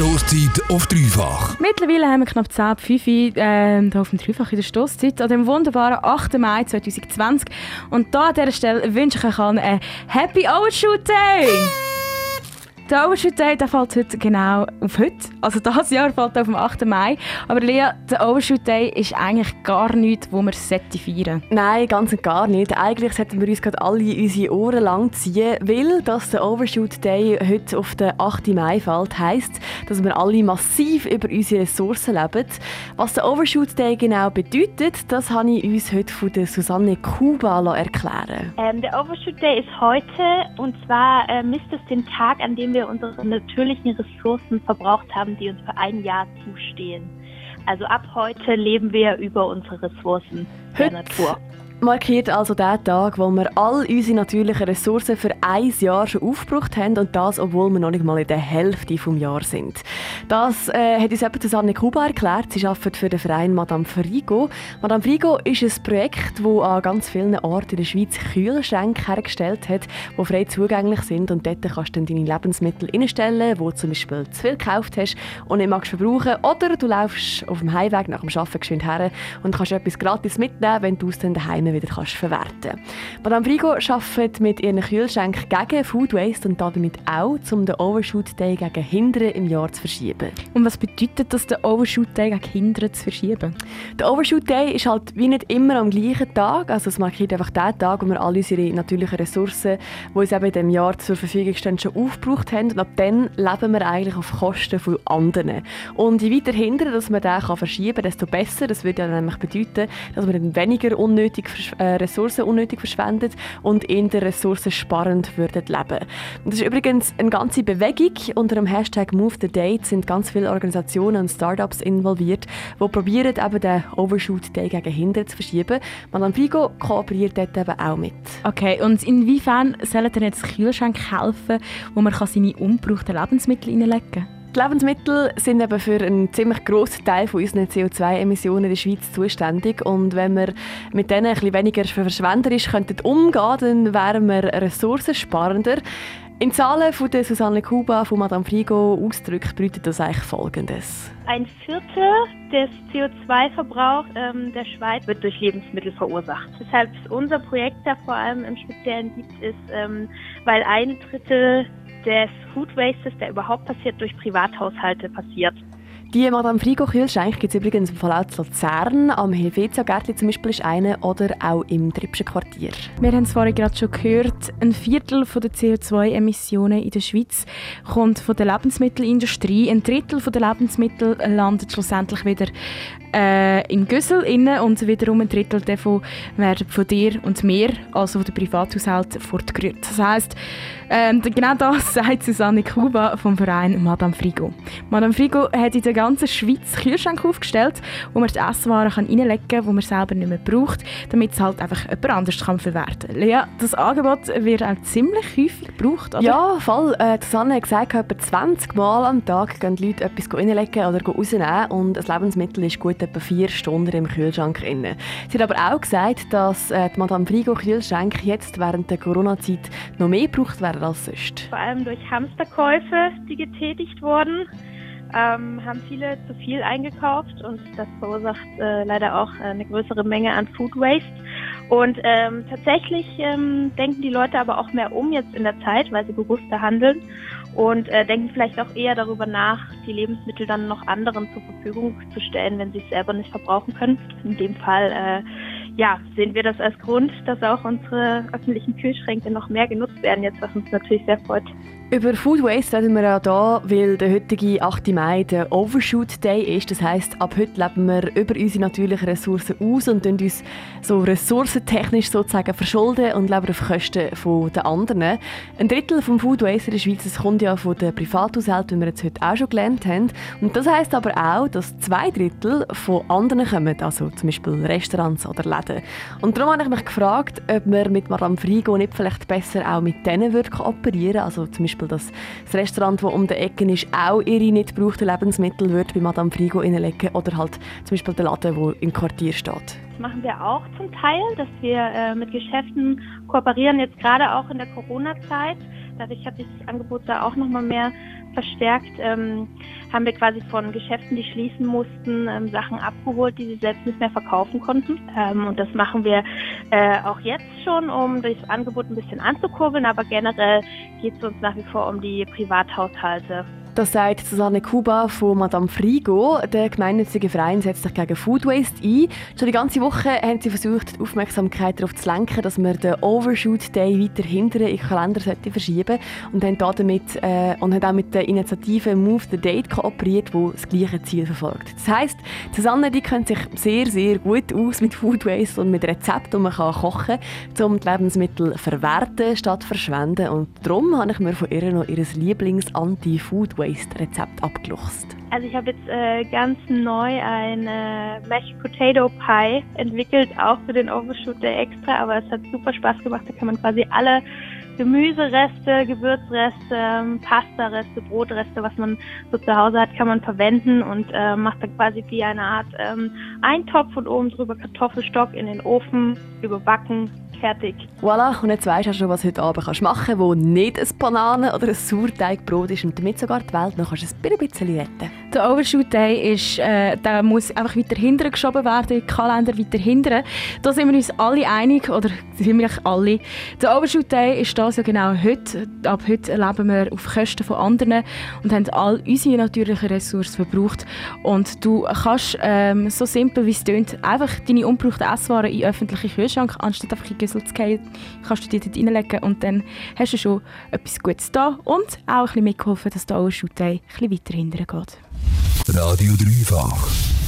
Stoßzeit auf dreifach. Mittlerweile haben wir knapp 10 ab 5 äh, auf dem Dreifach in der Stoßzeit an dem wunderbaren 8. Mai 2020. Und da an dieser Stelle wünsche ich euch allen einen Happy Overshoot Day! Der Overshoot Day der fällt heute genau auf heute. Also dieses Jahr fällt auf dem 8. Mai. Aber Lea, der Overshoot Day ist eigentlich gar nichts, wo wir feiern sollten. Nein, ganz und gar nicht. Eigentlich sollten wir uns gerade alle unsere Ohren lang ziehen, weil dass der Overshoot Day heute auf den 8. Mai fällt, heisst, dass wir alle massiv über unsere Ressourcen leben. Was der Overshoot Day genau bedeutet, das habe ich uns heute von der Susanne Kuba erklären ähm, Der Overshoot Day ist heute und zwar äh, misst es den Tag, an dem wir wir unsere natürlichen Ressourcen verbraucht haben, die uns für ein Jahr zustehen. Also ab heute leben wir über unsere Ressourcen der Natur markiert also der Tag, wo wir all unsere natürlichen Ressourcen für ein Jahr schon aufgebraucht haben und das, obwohl wir noch nicht mal in der Hälfte des Jahres sind. Das äh, hat uns eben Susanne Kuba erklärt. Sie arbeitet für den Verein Madame Frigo. Madame Frigo ist ein Projekt, das an ganz vielen Orten in der Schweiz Kühlschränke hergestellt hat, die frei zugänglich sind und dort kannst du dann deine Lebensmittel reinstellen, wo du zum Beispiel zu viel gekauft hast und nicht magst verbrauchen oder du laufst auf dem Heimweg nach dem Arbeiten geschwind her und kannst etwas gratis mitnehmen, wenn du es dann daheim wieder kannst verwerten kannst. Madame Frigo arbeitet mit ihren Kühlschränken gegen Food Waste und damit auch, um den Overshoot Day gegen Hindern im Jahr zu verschieben. Und was bedeutet das, den Overshoot Day gegen Hindern zu verschieben? Der Overshoot Day ist halt wie nicht immer am gleichen Tag. Also es markiert einfach den Tag, wo wir alle unsere natürlichen Ressourcen, die uns eben in diesem Jahr zur Verfügung stehen, schon aufgebraucht haben. Und ab dann leben wir eigentlich auf Kosten von anderen. Und je weiter hindern, dass man den verschieben kann, desto besser. Das würde ja nämlich bedeuten, dass wir dann weniger unnötig äh, Ressourcen unnötig verschwendet und der ressourcensparend würden leben. Das ist übrigens eine ganze Bewegung. Unter dem Hashtag Move the Date sind ganz viele Organisationen und Startups involviert, die probieren, eben den Overshoot Day gegen Hinder zu verschieben. Madame Figo kooperiert dort eben auch mit. Okay, und inwiefern sollen denn jetzt Kühlschränke helfen, wo man seine ungebrauchten Lebensmittel reinlegen kann? Die Lebensmittel sind eben für einen ziemlich grossen Teil von unseren CO2-Emissionen in der Schweiz zuständig. Und wenn wir mit denen ein bisschen weniger verschwenderisch könnten umgehen dann wären wir ressourcensparender. In Zahlen von der Susanne Kuba von Madame Frigo ausdrückt, bedeutet das eigentlich Folgendes. Ein Viertel des CO2-Verbrauchs ähm, der Schweiz wird durch Lebensmittel verursacht. Weshalb unser Projekt da vor allem im Speziellen gibt, ist, ähm, weil ein Drittel des Food Wastes, der überhaupt passiert, durch Privathaushalte passiert. Die Madame Frigo Kühlschrank gibt es übrigens im Fall auch zu Luzern, am Helvetia-Gärtli zum Beispiel ist eine oder auch im Trippschen Quartier. Wir haben es vorhin gerade schon gehört, ein Viertel der CO2-Emissionen in der Schweiz kommt von der Lebensmittelindustrie. Ein Drittel der Lebensmittel landet schlussendlich wieder äh, in Güssel inne und wiederum ein Drittel davon werden von dir und mir, also von den Privathaushalten, fortgerührt. Das heisst, ähm, genau das sagt Susanne Kuba vom Verein Madame Frigo. Madame Frigo hat in der ganzen Schweiz Kühlschränke aufgestellt, wo man die Esswaren reinlegen kann, die man selber nicht mehr braucht, damit es halt einfach jemand anders kann verwerten kann. Lea, das Angebot wird auch ziemlich häufig gebraucht, oder? Ja, voll. Äh, Susanne hat gesagt, etwa 20 Mal am Tag gehen die Leute etwas reinlegen oder rausnehmen und ein Lebensmittel ist gut etwa vier Stunden im Kühlschrank. Drin. Sie hat aber auch gesagt, dass äh, die Madame Frigo Kühlschränke jetzt während der Corona-Zeit noch mehr gebraucht werden als sonst. Vor allem durch Hamsterkäufe, die getätigt wurden, ähm, haben viele zu viel eingekauft und das verursacht äh, leider auch eine größere Menge an Food Waste. Und ähm, tatsächlich ähm, denken die Leute aber auch mehr um jetzt in der Zeit, weil sie bewusster handeln und äh, denken vielleicht auch eher darüber nach, die Lebensmittel dann noch anderen zur Verfügung zu stellen, wenn sie es selber nicht verbrauchen können. In dem Fall äh, ja, sehen wir das als Grund, dass auch unsere öffentlichen Kühlschränke noch mehr genutzt werden, jetzt was uns natürlich sehr freut. Über Food Waste reden wir auch hier, weil der heutige 8. Mai der Overshoot Day ist. Das heisst, ab heute leben wir über unsere natürlichen Ressourcen aus und uns so ressourcentechnisch sozusagen verschulden und leben auf Kosten der anderen. Ein Drittel vom Food Waste in der Schweiz das kommt ja von den Privathaushalten, wie wir jetzt heute auch schon gelernt haben. Und das heisst aber auch, dass zwei Drittel von anderen kommen, also zum Beispiel Restaurants oder Läden. Und darum habe ich mich gefragt, ob wir mit Madame Frigo nicht vielleicht besser auch mit denen kooperieren also zum Beispiel Beispiel, dass das Restaurant, das um die Ecke ist, auch ihre nicht gebrauchten Lebensmittel wird bei Madame Frigo reinlegen oder halt zum Beispiel der Laden, der im Quartier steht. Das machen wir auch zum Teil, dass wir äh, mit Geschäften kooperieren, jetzt gerade auch in der Corona-Zeit dadurch hat sich das Angebot da auch nochmal mehr verstärkt. Ähm, haben wir quasi von Geschäften, die schließen mussten, ähm, Sachen abgeholt, die sie selbst nicht mehr verkaufen konnten. Ähm, und das machen wir äh, auch jetzt schon, um das Angebot ein bisschen anzukurbeln, aber generell geht es uns nach wie vor um die Privathaushalte. Das sagt Susanne Kuba von Madame Frigo. Der gemeinnützige Verein setzt sich gegen Food Waste ein. Schon die ganze Woche haben sie versucht, die Aufmerksamkeit darauf zu lenken, dass man den Overshoot Day weiter hinten in den Kalender verschieben und haben damit äh, und haben auch mit der Initiative Move the Date kooperiert, die das gleiche Ziel verfolgt. Das heisst, Susanne die kennt sich sehr, sehr gut aus mit Food Waste und mit Rezepten, die man kochen kann, um die Lebensmittel verwerten statt verschwenden. Und darum habe ich mir von ihr noch ihr Lieblings-Anti-Food Waste Waste-Rezept abgeluchst? Also ich habe jetzt äh, ganz neu ein äh, Mashed Potato Pie entwickelt, auch für den Overshoot der extra, aber es hat super Spaß gemacht. Da kann man quasi alle Gemüsereste, Gewürzreste, ähm, Pastareste, Brotreste, was man so zu Hause hat, kann man verwenden und äh, macht dann quasi wie eine Art ähm, Eintopf und oben drüber Kartoffelstock in den Ofen, überbacken, fertig. Voilà, und jetzt weißt du schon, was du heute Abend kannst machen kannst, wo nicht ein Bananen- oder ein Sauerteigbrot ist und damit sogar die Welt noch ein bisschen retten Der Overshoot Day ist, äh, der muss einfach weiter hinten geschoben werden, der Kalender weiter hinten. Da sind wir uns alle einig, oder ziemlich alle. Der Overshoot Day ist das ja genau heute. Ab heute leben wir auf Kosten von anderen und haben all unsere natürlichen Ressourcen verbraucht. Und du kannst, ähm, so simpel wie es klingt, einfach deine ungebrauchten Esswaren in öffentliche Kühlschrank, anstatt einfach in Güssel zu gehen, kannst du die dort reinlegen und dann hast du schon etwas Gutes da und auch ein bisschen mitgeholfen, dass Overshoot Day ein bisschen weiter hinten geht. Radio Dreifach.